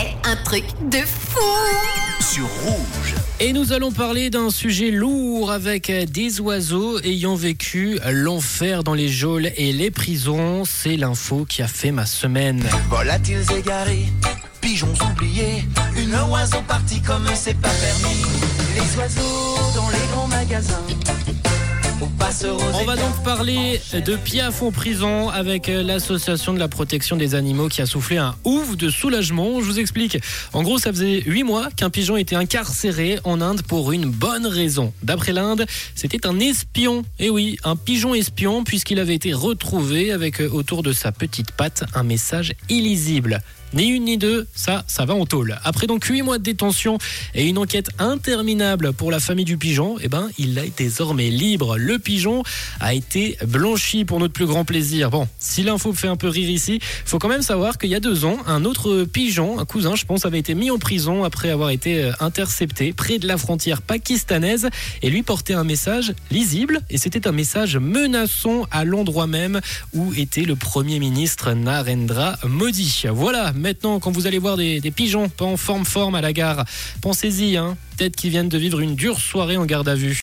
fait un truc de fou sur rouge. Et nous allons parler d'un sujet lourd avec des oiseaux ayant vécu l'enfer dans les geôles et les prisons. C'est l'info qui a fait ma semaine. Volatiles égarés, pigeons oubliés, une oiseau partie comme c'est pas permis. Les oiseaux dans les grands magasins. On va donc parler de Piaf en prison avec l'association de la protection des animaux qui a soufflé un ouf de soulagement. Je vous explique. En gros, ça faisait 8 mois qu'un pigeon était incarcéré en Inde pour une bonne raison. D'après l'Inde, c'était un espion. Et eh oui, un pigeon espion puisqu'il avait été retrouvé avec autour de sa petite patte un message illisible. Ni une ni deux, ça, ça va en tôle. Après donc 8 mois de détention et une enquête interminable pour la famille du pigeon, eh ben, il est désormais libre. Le pigeon a été blanchi pour notre plus grand plaisir. Bon, si l'info fait un peu rire ici, faut quand même savoir qu'il y a deux ans, un autre pigeon, un cousin, je pense, avait été mis en prison après avoir été euh, intercepté près de la frontière pakistanaise et lui portait un message lisible et c'était un message menaçant à l'endroit même où était le premier ministre Narendra Modi. Voilà, Maintenant, quand vous allez voir des, pigeons pas en forme forme à la gare, pensez-y, hein, peut-être qu'ils viennent de vivre une dure soirée en garde à vue.